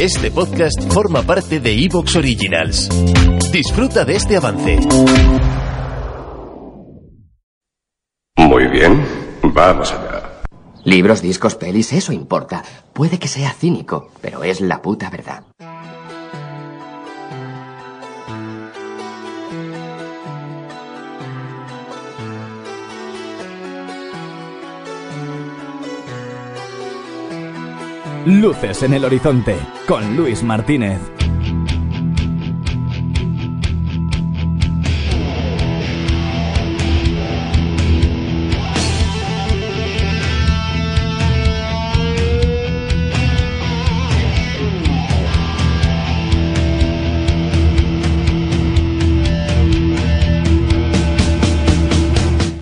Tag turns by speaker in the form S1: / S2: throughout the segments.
S1: Este podcast forma parte de Evox Originals. Disfruta de este avance.
S2: Muy bien, vamos allá.
S3: Libros, discos, pelis, eso importa. Puede que sea cínico, pero es la puta verdad.
S4: Luces en el horizonte con Luis Martínez.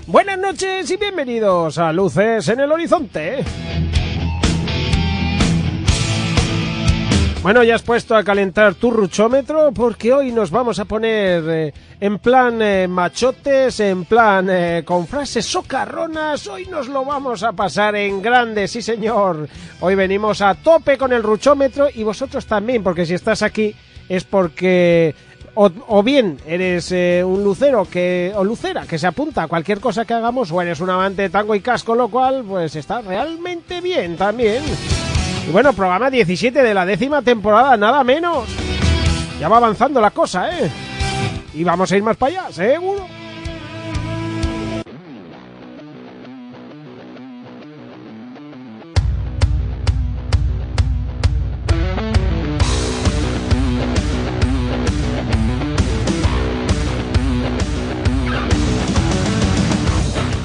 S5: Buenas noches y bienvenidos a Luces en el Horizonte. Bueno, ya has puesto a calentar tu ruchómetro porque hoy nos vamos a poner eh, en plan eh, machotes, en plan eh, con frases socarronas. Hoy nos lo vamos a pasar en grande, sí señor. Hoy venimos a tope con el ruchómetro y vosotros también, porque si estás aquí es porque o, bien eres un lucero que o lucera que se apunta a cualquier cosa que hagamos o eres un amante de tango y casco, lo cual pues está realmente bien también. Y bueno, programa 17 de la décima temporada, nada menos. Ya va avanzando la cosa, ¿eh? Y vamos a ir más para allá, seguro.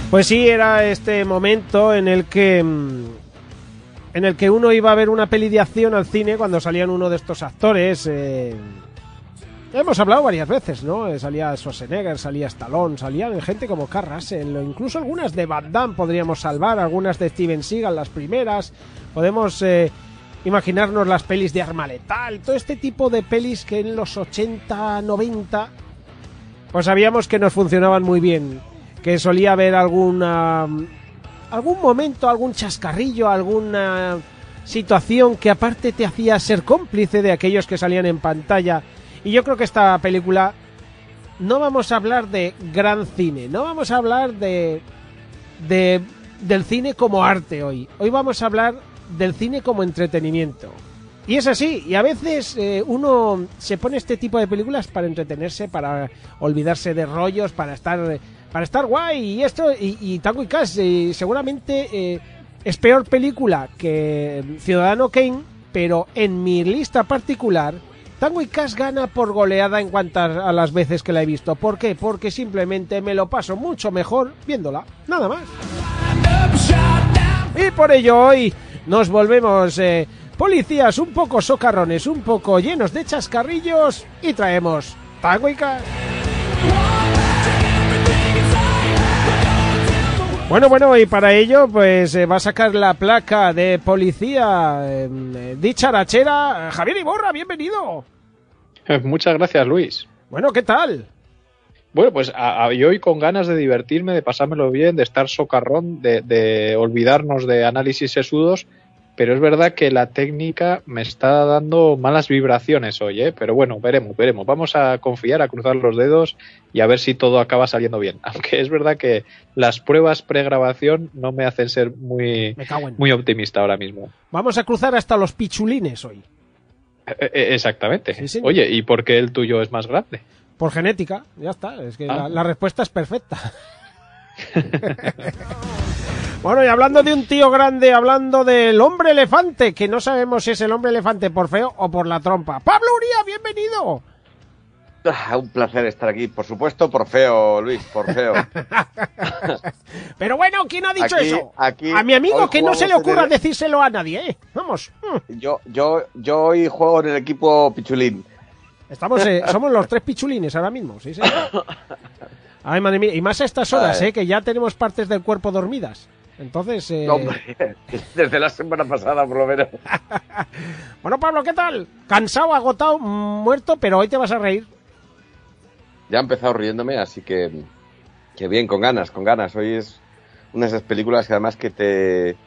S5: Pues sí, era este momento en el que mm, en el que uno iba a ver una peli de acción al cine cuando salían uno de estos actores. eh, hemos hablado varias veces, ¿no? Eh, Salía Schwarzenegger, salía Stallone, salían gente como o incluso algunas de Van Damme podríamos salvar, algunas de Steven Seagal, las primeras. Podemos eh, imaginarnos las pelis de Arma Letal, todo este tipo de pelis que en los 80, 90, pues sabíamos que nos funcionaban muy bien. Que solía haber alguna algún momento, algún chascarrillo, alguna situación que aparte te hacía ser cómplice de aquellos que salían en pantalla. Y yo creo que esta película no vamos a hablar de gran cine, no vamos a hablar de, de del cine como arte hoy. Hoy vamos a hablar del cine como entretenimiento. Y es así, y a veces eh, uno se pone este tipo de películas para entretenerse, para olvidarse de rollos, para estar para estar guay y esto y, y Tango y Cash eh, seguramente eh, es peor película que Ciudadano Kane, pero en mi lista particular Tango y Cash gana por goleada en cuanto a las veces que la he visto. ¿Por qué? Porque simplemente me lo paso mucho mejor viéndola, nada más. Y por ello hoy nos volvemos eh, policías un poco socarrones, un poco llenos de chascarrillos y traemos Tango y Cash. Bueno, bueno, y para ello, pues eh, va a sacar la placa de policía eh, dicharachera. Javier Iborra, bienvenido.
S6: Muchas gracias, Luis.
S5: Bueno, ¿qué tal?
S6: Bueno, pues a, a- y hoy con ganas de divertirme, de pasármelo bien, de estar socarrón, de, de olvidarnos de análisis sesudos, pero es verdad que la técnica me está dando malas vibraciones hoy, ¿eh? Pero bueno, veremos, veremos. Vamos a confiar, a cruzar los dedos y a ver si todo acaba saliendo bien. Aunque es verdad que las pruebas pregrabación no me hacen ser muy, muy optimista ahora mismo.
S5: Vamos a cruzar hasta los pichulines hoy.
S6: Eh, eh, exactamente.
S5: Sí, señor.
S6: Oye, ¿y por qué el tuyo es más grande?
S5: Por genética, ya está. Es que
S6: Ah.
S5: la, la respuesta es perfecta. bueno, y hablando de un tío grande, hablando del hombre elefante, que no sabemos si es el hombre elefante por feo o por la trompa. Pablo Uría, bienvenido.
S7: Ah, un placer estar aquí, por supuesto, por feo, Luis, por feo.
S5: Pero bueno, ¿quién ha dicho
S7: Aquí-
S5: eso?
S7: aquí
S5: a mi amigo que no se le ocurra
S7: el-
S5: decírselo a nadie, ¿eh? Vamos. mm.
S7: Yo, yo, yo hoy juego en el equipo Pichulín.
S5: Estamos, eh, somos los tres pichulines ahora mismo, sí, señor. Ay, madre mía, y más a estas horas. ¿eh? Que ya tenemos partes del cuerpo dormidas. Entonces, eh,
S7: Hombre, desde la semana pasada, por lo menos.
S5: bueno, Pablo, ¿qué tal? Cansado, agotado, muerto, pero hoy te vas a reír.
S7: Ya he empezado riéndome, así que, que bien, con ganas, con ganas. Hoy es una de esas películas que además que te,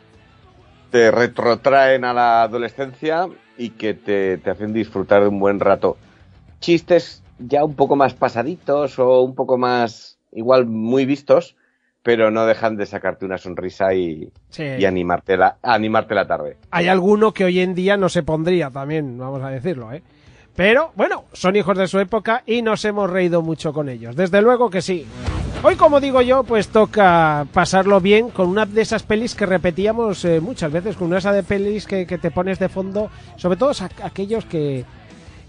S7: te retrotraen a la adolescencia y que te, te hacen disfrutar de un buen rato. Chistes ya un poco más pasaditos o un poco más igual muy vistos, pero no dejan de sacarte una sonrisa y,
S5: Sí.
S7: y animarte, la, animarte la tarde.
S5: Hay alguno que hoy en día no se pondría también, vamos a decirlo, ¿eh? Pero bueno, son hijos de su época y nos hemos reído mucho con ellos. Desde luego que sí. Hoy, como digo yo, pues toca pasarlo bien con una de esas pelis que repetíamos eh, muchas veces, con una de esas de pelis que, que te pones de fondo, sobre todo a- aquellos que,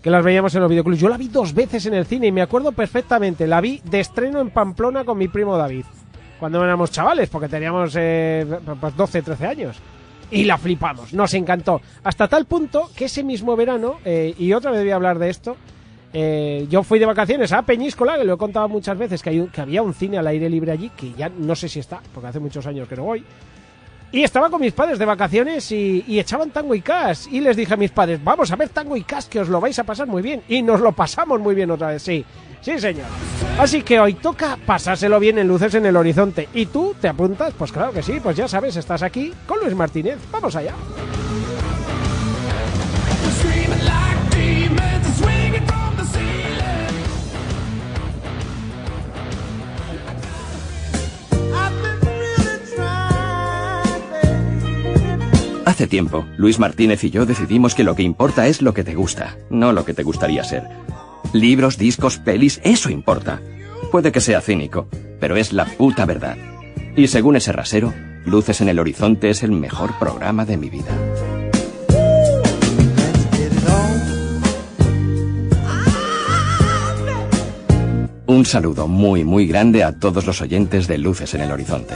S5: que las veíamos en los videoclubs. Yo la vi dos veces en el cine y me acuerdo perfectamente. La vi de estreno en Pamplona con mi primo David, cuando éramos chavales, porque teníamos eh, pues 12, 13 años. Y la flipamos, nos encantó. Hasta tal punto que ese mismo verano, eh, y otra vez voy a hablar de esto, eh, yo fui de vacaciones a Peñíscola, que lo he contado muchas veces, que, que había un cine al aire libre allí, que ya no sé si está, porque hace muchos años que no voy. Y estaba con mis padres de vacaciones y, echaban tango y cash. Y les dije a mis padres, vamos a ver tango y cash, que os lo vais a pasar muy bien. Y nos lo pasamos muy bien otra vez, sí. Sí, señor. Así que hoy toca pasárselo bien en luces en el horizonte. ¿Y tú te apuntas? Pues claro que sí, pues ya sabes, estás aquí con Luis Martínez. Vamos allá.
S8: Hace tiempo, Luis Martínez y yo decidimos que lo que importa es lo que te gusta, no lo que te gustaría ser. Libros, discos, pelis, eso importa. Puede que sea cínico, pero es la puta verdad. Y según ese rasero, Luces en el Horizonte es el mejor programa de mi vida. Un saludo muy muy grande a todos los oyentes de Luces en el Horizonte.